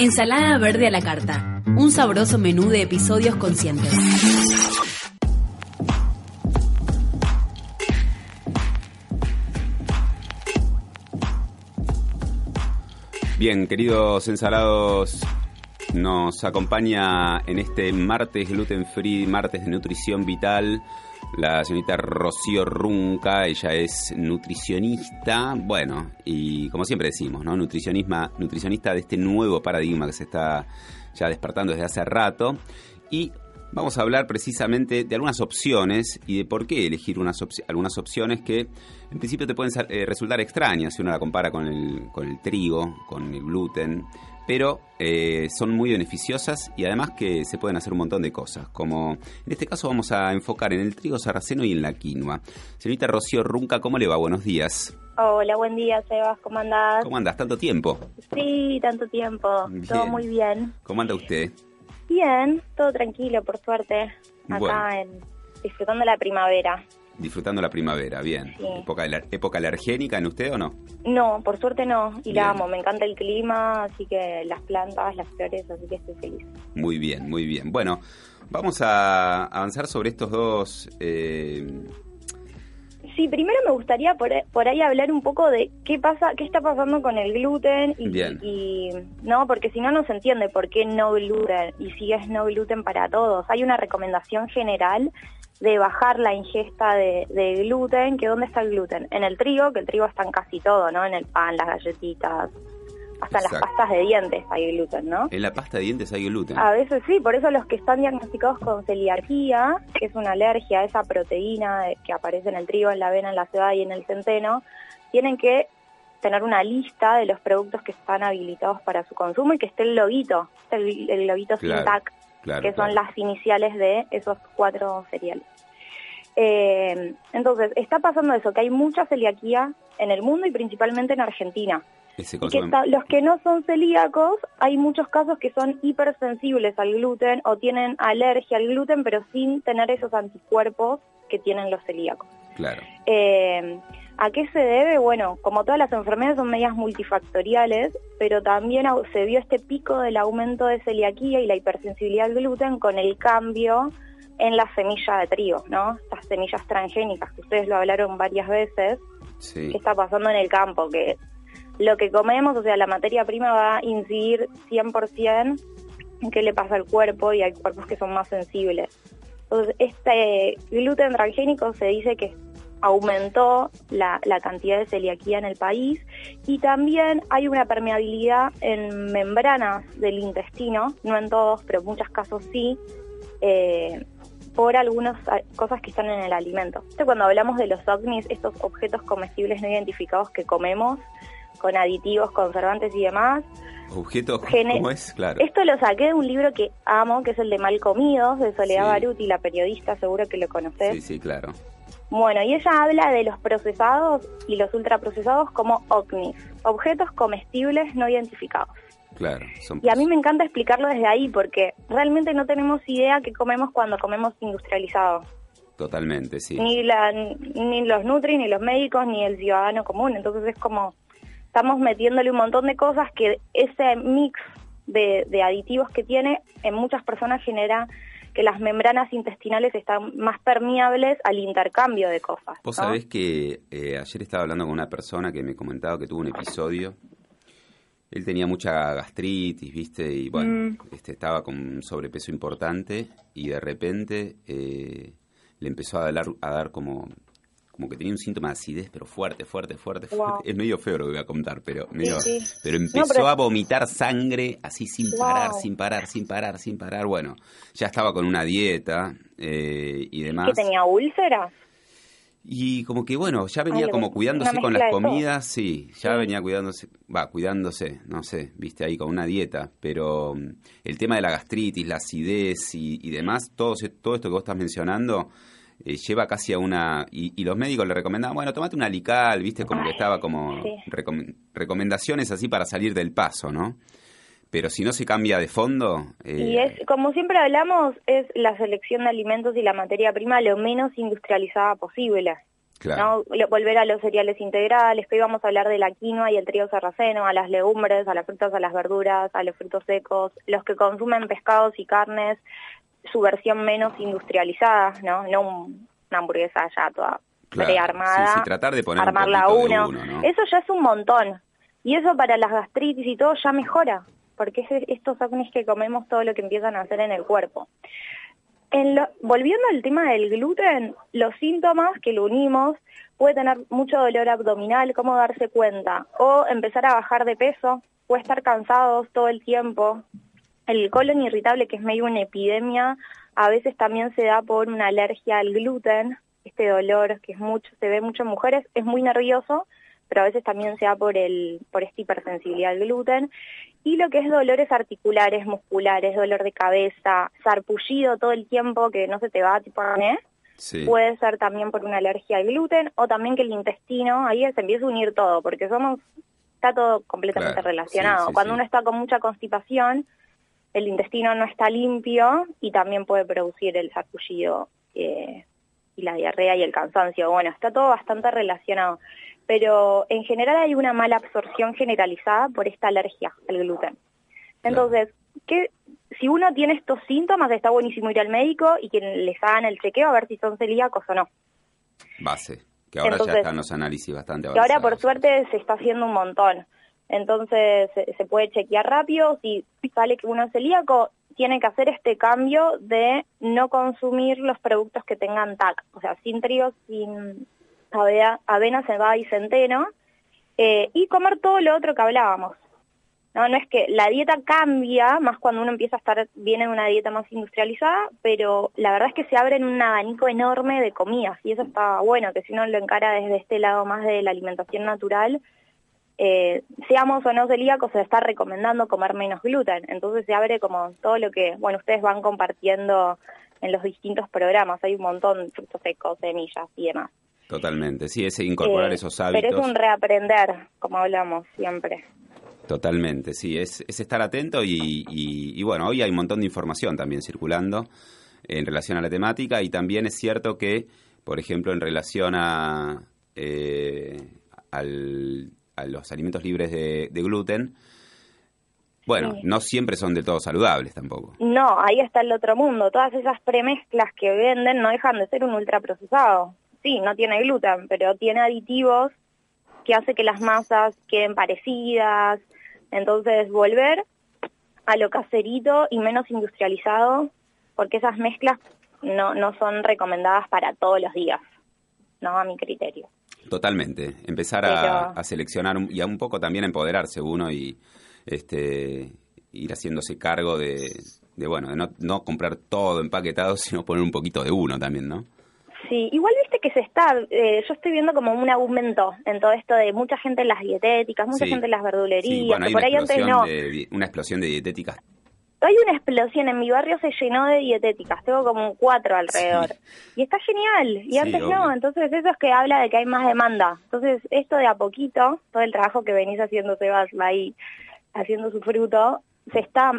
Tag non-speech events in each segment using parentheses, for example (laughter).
Ensalada verde a la carta. Un sabroso menú de episodios conscientes. Bien, queridos ensalados, nos acompaña en este martes gluten free, martes de nutrición vital, la señorita Rocío Runca, ella es nutricionista, bueno, y como siempre decimos, ¿no? Nutricionismo, nutricionista de este nuevo paradigma que se está ya despertando desde hace rato. Y vamos a hablar precisamente de algunas opciones y de por qué elegir unas algunas opciones que en principio te pueden eh, resultar extrañas si uno la compara con el, con el trigo, con el gluten, pero eh, son muy beneficiosas y además que se pueden hacer un montón de cosas, como en este caso vamos a enfocar en el trigo sarraceno y en la quinoa. Señorita Rocío Runca, ¿cómo le va? Buenos días. Hola, buen día, Sebas, ¿cómo andás? ¿Cómo andas? ¿Tanto tiempo? Sí, tanto tiempo, todo muy bien. ¿Cómo anda usted? Bien, todo tranquilo, por suerte, acá en, disfrutando la primavera. Disfrutando la primavera, bien. ¿Época, ¿Época alergénica en usted o no? No, por suerte no. Y la amo, me encanta el clima, así que las plantas, las flores, así que estoy feliz. Muy bien, muy bien. Bueno, vamos a avanzar sobre estos dos eh, Sí, primero me gustaría por, por, ahí hablar un poco de qué pasa, qué está pasando con el gluten y, no, porque si no no se entiende por qué no gluten y si es no gluten para todos. Hay una recomendación general de bajar la ingesta de, de gluten, que ¿dónde está el gluten? En el trigo, que el trigo está en casi todo, ¿no? En el pan, las galletitas, hasta las pastas de dientes hay gluten, ¿no? En la pasta de dientes hay gluten. A veces sí, por eso los que están diagnosticados con celiaquía, que es una alergia a esa proteína que aparece en el trigo, en la avena, en la cebada y en el centeno, tienen que tener una lista de los productos que están habilitados para su consumo y que esté el loguito, el, el loguito Que son las iniciales de esos cuatro cereales. Eh, entonces, está pasando eso, que hay mucha celiaquía en el mundo y principalmente en Argentina los que no son celíacos, hay muchos casos que son hipersensibles al gluten o tienen alergia al gluten, pero sin tener esos anticuerpos que tienen los celíacos. Claro. Eh, ¿A qué se debe? Bueno, como todas las enfermedades son medias multifactoriales, pero también se vio este pico del aumento de celiaquía y la hipersensibilidad al gluten con el cambio en la semilla de trigo, ¿no? Estas semillas transgénicas que ustedes lo hablaron varias veces, sí. ¿qué está pasando en el campo? Que lo que comemos, o sea, la materia prima va a incidir 100% en qué le pasa al cuerpo y hay cuerpos que son más sensibles. Entonces, este gluten transgénico se dice que aumentó la, la, cantidad de celiaquía en el país y también hay una permeabilidad en membranas del intestino, no en todos, pero en muchos casos sí, eh, por algunas cosas que están en el alimento. cuando hablamos de los ovnis, estos objetos comestibles no identificados que comemos, con aditivos, conservantes y demás. Objetos, ¿cómo es? Claro. Esto lo saqué de un libro que amo, que es el de Mal Comidos, de Soledad Baruti, la periodista, seguro que lo conoces. Sí, sí, claro. Bueno, y ella habla de los procesados y los ultraprocesados como OVNIs, objetos comestibles no identificados. Claro. Y a mí me encanta explicarlo desde ahí, porque realmente no tenemos idea qué comemos cuando comemos industrializado. Totalmente, sí. Ni, la, ni los nutri, ni los médicos, ni el ciudadano común. Entonces es como estamos metiéndole un montón de cosas que ese mix de, aditivos que tiene en muchas personas genera que las membranas intestinales están más permeables al intercambio de cosas. Vos sabés que eh, ayer estaba hablando con una persona que me comentaba que tuvo un episodio. Él tenía mucha gastritis, ¿viste? Y bueno, mm. este, estaba con un sobrepeso importante y de repente eh, le empezó a dar, a dar como como que tenía un síntoma de acidez, pero fuerte, fuerte, fuerte, fuerte. Es medio feo lo que voy a contar, pero, pero empezó a vomitar sangre así sin parar, sin parar, sin parar, sin parar. Bueno, ya estaba con una dieta eh, y demás. ¿Que tenía úlcera? Y como que bueno, ya venía como cuidándose con las comidas, sí, ya venía cuidándose, va, cuidándose, no sé, viste ahí con una dieta, pero mm, el tema de la gastritis, la acidez y, y demás, todo, todo esto que vos estás mencionando, eh, lleva casi a una... Y, los médicos le recomendaban, bueno, tomate una alical, viste, como que estaba como recomendaciones así para salir del paso, ¿no? Pero si no se cambia de fondo... Eh, y es, como siempre hablamos, es la selección de alimentos y la materia prima lo menos industrializada posible. ¿no? Volver a los cereales integrales, que hoy vamos a hablar de la quinoa y el trigo sarraceno, a las legumbres, a las frutas, a las verduras, a los frutos secos, los que consumen pescados y carnes, su versión menos industrializada, ¿no? No una hamburguesa ya toda prearmada, sí, tratar de poner armarla uno. Eso ya es un montón. Y eso para las gastritis y todo ya mejora, porque es estos acnes que comemos todo lo que empiezan a hacer en el cuerpo. En volviendo al tema del gluten, los síntomas que lo unimos puede tener mucho dolor abdominal, cómo darse cuenta, o empezar a bajar de peso, o estar cansados todo el tiempo. El colon irritable, que es medio una epidemia, a veces también se da por una alergia al gluten, este dolor que es mucho, se ve mucho en mujeres, es muy nervioso, pero a veces también se da por el, por esta hipersensibilidad al gluten. Y lo que es dolores articulares, musculares, dolor de cabeza, sarpullido todo el tiempo que no se te va, tipo, ¿eh? Puede ser también por una alergia al gluten o también que el intestino, ahí se empieza a unir todo, porque somos, está todo completamente relacionado. Cuando uno está con mucha constipación, el intestino no está limpio y también puede producir el sarpullido eh, y la diarrea y el cansancio. Bueno, está todo bastante relacionado pero en general hay una mala absorción generalizada por esta alergia al gluten. Entonces, ¿qué, si uno tiene estos síntomas, está buenísimo ir al médico y que les hagan el chequeo a ver si son celíacos o no. Base, que ahora ya están los análisis bastante avanzados. Que ahora, por suerte, se está haciendo un montón. Entonces, se, puede chequear rápido. Si sale que uno es celíaco, tiene que hacer este cambio de no consumir los productos que tengan TAC, o sea, sin trigo, sin avena, avena cebada y centeno, eh, y comer todo lo otro que hablábamos. No, no es que la dieta cambia, más cuando uno empieza a estar bien en una dieta más industrializada, pero la verdad es que se abre en un abanico enorme de comidas y eso está bueno, que si uno lo encara desde este lado más de la alimentación natural, eh, seamos o no celíacos, se está recomendando comer menos gluten. Entonces se abre como todo lo que, bueno, ustedes van compartiendo en los distintos programas. Hay un montón de frutos secos, semillas y demás. Totalmente, sí, es incorporar esos hábitos. Pero es un reaprender, como hablamos siempre. Totalmente, sí, es, es estar atento y, y, bueno, hoy hay un montón de información también circulando en relación a la temática y también es cierto que, por ejemplo, en relación a, eh, al, a los alimentos libres de, gluten, bueno, no siempre son de todo saludables tampoco. No, ahí está el otro mundo. Todas esas premezclas que venden no dejan de ser un ultraprocesado sí, no tiene gluten, pero tiene aditivos que hace que las masas queden parecidas. Entonces, volver a lo caserito y menos industrializado, porque esas mezclas no, no son recomendadas para todos los días, no a mi criterio. Totalmente, empezar a, seleccionar y a un poco también empoderarse uno y este ir haciéndose cargo de, de bueno, de no, no comprar todo empaquetado, (laughs) sino poner un poquito de uno también, ¿no? Sí, igual viste que se está, eh, yo estoy viendo como un aumento en todo esto de mucha gente en las dietéticas, mucha gente en las verdulerías, por ahí antes no. una explosión de dietéticas. Hay una explosión, en mi barrio se llenó de dietéticas, tengo como cuatro alrededor. Y está genial, y antes no, entonces eso es que habla de que hay más demanda. Entonces esto de a poquito, todo el trabajo que venís haciendo Sebas ahí, haciendo su fruto, se está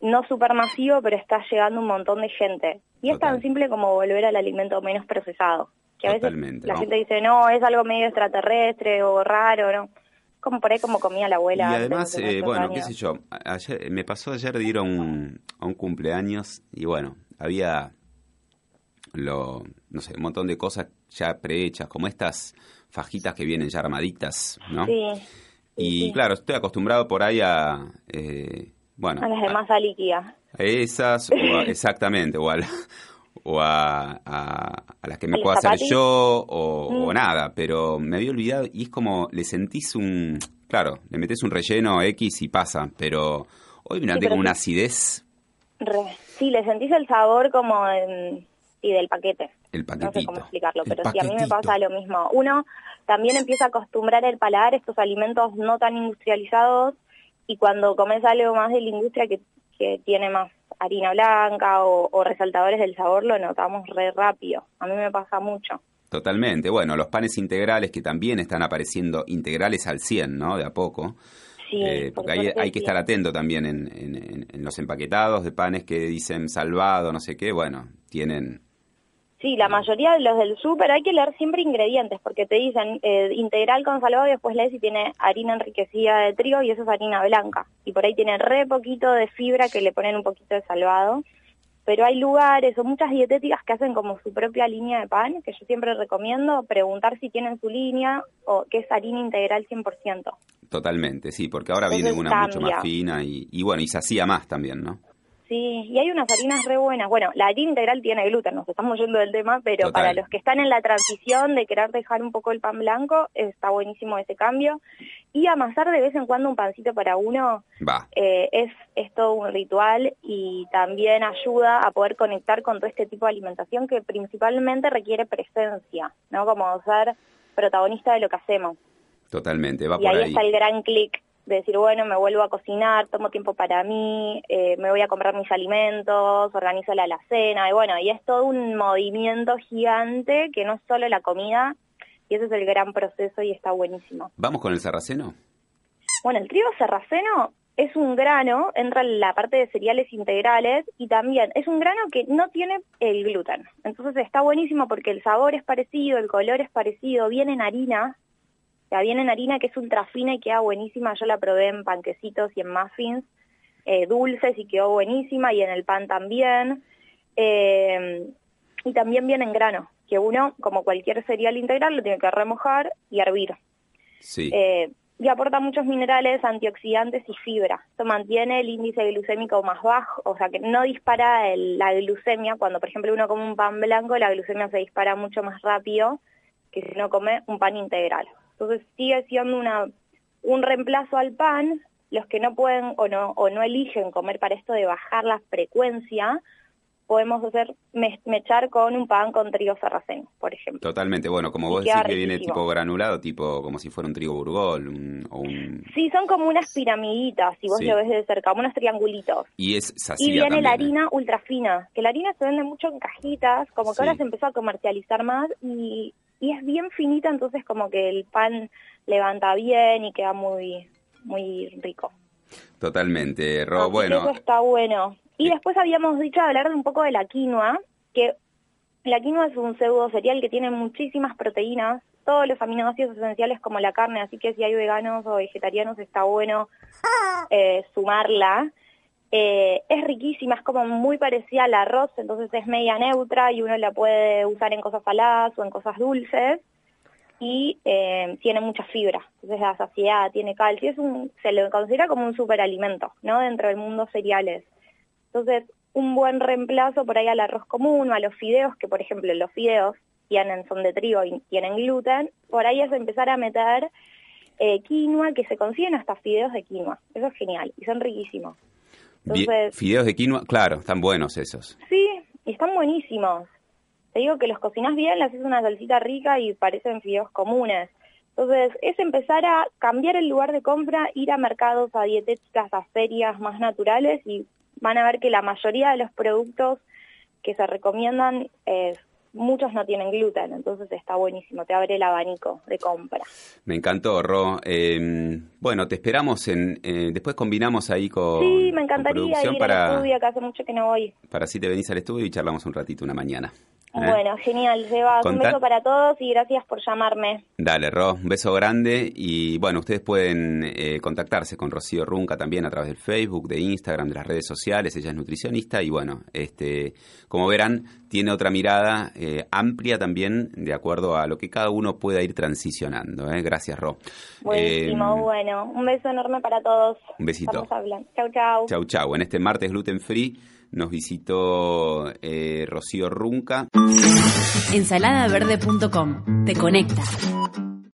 no supermasivo, pero está llegando un montón de gente. Y es tan simple como volver al alimento menos procesado. Que a veces la gente dice, no, es algo medio extraterrestre o raro, ¿no? Como por ahí como comía la abuela. Y además, eh, bueno, qué sé yo, ayer, me pasó ayer de ir a un, a un cumpleaños y bueno, había lo, no sé, un montón de cosas ya prehechas, como estas fajitas que vienen ya armaditas, ¿no? Sí. Y claro, estoy acostumbrado por ahí a... Eh, bueno, a las de masa líquida. Esas, exactamente, o, a, o a, las que me puedo hacer yo, o, mm. nada, pero me había olvidado y es como le sentís un. Claro, le metes un relleno X y pasa, pero hoy me tengo una acidez. sí, le sentís el sabor como en, y del paquete. El paquetito. No sé cómo explicarlo, pero sí, a mí me pasa lo mismo. Uno también empieza a acostumbrar el paladar a estos alimentos no tan industrializados y cuando comes algo más de la industria que, que tiene más harina blanca o, resaltadores del sabor, lo notamos re rápido. A mí me pasa mucho. Totalmente. Bueno, los panes integrales que también están apareciendo integrales al 100, ¿no? De a poco. Sí, eh, porque hay, hay que estar atento también en, en, en, los empaquetados de panes que dicen salvado, no sé qué. Bueno, tienen Sí, la mayoría de los del súper hay que leer siempre ingredientes porque te dicen eh, integral con salvado y después lees si tiene harina enriquecida de trigo y eso es harina blanca. Y por ahí tiene re poquito de fibra que le ponen un poquito de salvado. Pero hay lugares o muchas dietéticas que hacen como su propia línea de pan, que yo siempre recomiendo preguntar si tienen su línea o que es harina integral 100%. Totalmente, sí, porque ahora viene una mucho más fina y, y bueno, y se hacía más también, ¿no? Sí, y hay unas harinas re buenas. Bueno, la harina integral tiene gluten, nos estamos yendo del tema, pero para los que están en la transición de querer dejar un poco el pan blanco, está buenísimo ese cambio. Y amasar de vez en cuando un pancito para uno eh, es, es todo un ritual y también ayuda a poder conectar con todo este tipo de alimentación que principalmente requiere presencia, ¿no? Como ser protagonista de lo que hacemos. Totalmente, va y ahí, ahí está el gran clic de decir, bueno, me vuelvo a cocinar, tomo tiempo para mí, eh, me voy a comprar mis alimentos, organizo la alacena, y bueno, y es todo un movimiento gigante que no es solo la comida, y ese es el gran proceso y está buenísimo. ¿Vamos con el sarraceno? Bueno, el trigo sarraceno es un grano, entra en la parte de cereales integrales y también es un grano que no tiene el gluten. Entonces está buenísimo porque el sabor es parecido, el color es parecido, viene en harina, la viene en harina que es ultra fina y queda buenísima. Yo la probé en panquecitos y en muffins eh, dulces y quedó buenísima y en el pan también. Eh, y también viene en grano, que uno, como cualquier cereal integral, lo tiene que remojar y hervir. Sí. Eh, y aporta muchos minerales, antioxidantes y fibra. Esto mantiene el índice glucémico más bajo, o sea que no dispara la glucemia. Cuando, por ejemplo, uno come un pan blanco, la glucemia se dispara mucho más rápido que si uno come un pan integral. Entonces sigue siendo una, un reemplazo al pan. Los que no pueden o no, o no eligen comer para esto de bajar la frecuencia, podemos hacer mechar con un pan con trigo sarraceno, por ejemplo. Totalmente, bueno, como vos decís que viene tipo granulado, tipo como si fuera un trigo burgol o un... Sí, son como unas piramiditas, si vos lo ves de cerca, como unos triangulitos. Y es Y viene la ¿eh? harina ultra fina, que la harina se vende mucho en cajitas, como que ahora se empezó a comercializar más y y es bien finita, entonces como que el pan levanta bien y queda muy, muy rico. Totalmente, Ro, bueno. Eso está bueno. Y después habíamos dicho hablar de un poco de la quinoa, que la quinoa es un pseudo cereal que tiene muchísimas proteínas, todos los aminoácidos esenciales como la carne, así que si hay veganos o vegetarianos está bueno eh, sumarla. Eh, es riquísima, es como muy parecida al arroz, entonces es media neutra y uno la puede usar en cosas saladas o en cosas dulces y eh, tiene mucha fibra, entonces la saciedad, tiene calcio, es un, se lo considera como un superalimento, ¿no? Dentro del mundo cereales. Entonces, un buen reemplazo por ahí al arroz común o a los fideos, que por ejemplo los fideos tienen, son de trigo y tienen gluten, por ahí es empezar a meter eh, quinoa, que se consiguen hasta fideos de quinoa, eso es genial y son riquísimos fideos de quinoa, claro, están buenos esos. Sí, y están buenísimos. Te digo que los cocinas bien, le haces una salsita rica y parecen fideos comunes. Entonces, es empezar a cambiar el lugar de compra, ir a mercados, a dietéticas, a ferias más naturales y van a ver que la mayoría de los productos que se recomiendan es muchos no tienen gluten, entonces está buenísimo, te abre el abanico de compra. Me encantó, Ro. Eh, bueno, te esperamos en, eh, después combinamos ahí con Sí, me encantaría ir para, al estudio, que hace mucho que no voy. Para así te venís al estudio y charlamos un ratito una mañana. ¿Eh? Bueno, genial, Sebas. Un beso para todos y gracias por llamarme. Dale, Ro, un beso grande. Y bueno, ustedes pueden eh, contactarse con Rocío Runca también a través del Facebook, de Instagram, de las redes sociales. Ella es nutricionista y bueno, este, como verán, tiene otra mirada eh, amplia también de acuerdo a lo que cada uno pueda ir transicionando. Gracias, Ro. Buenísimo, bueno. Un beso enorme para todos. Un besito. Chau, chau. Chau, chau. En este martes gluten free nos visitó eh, Rocío Runca. Ensaladaverde.com. Te conecta.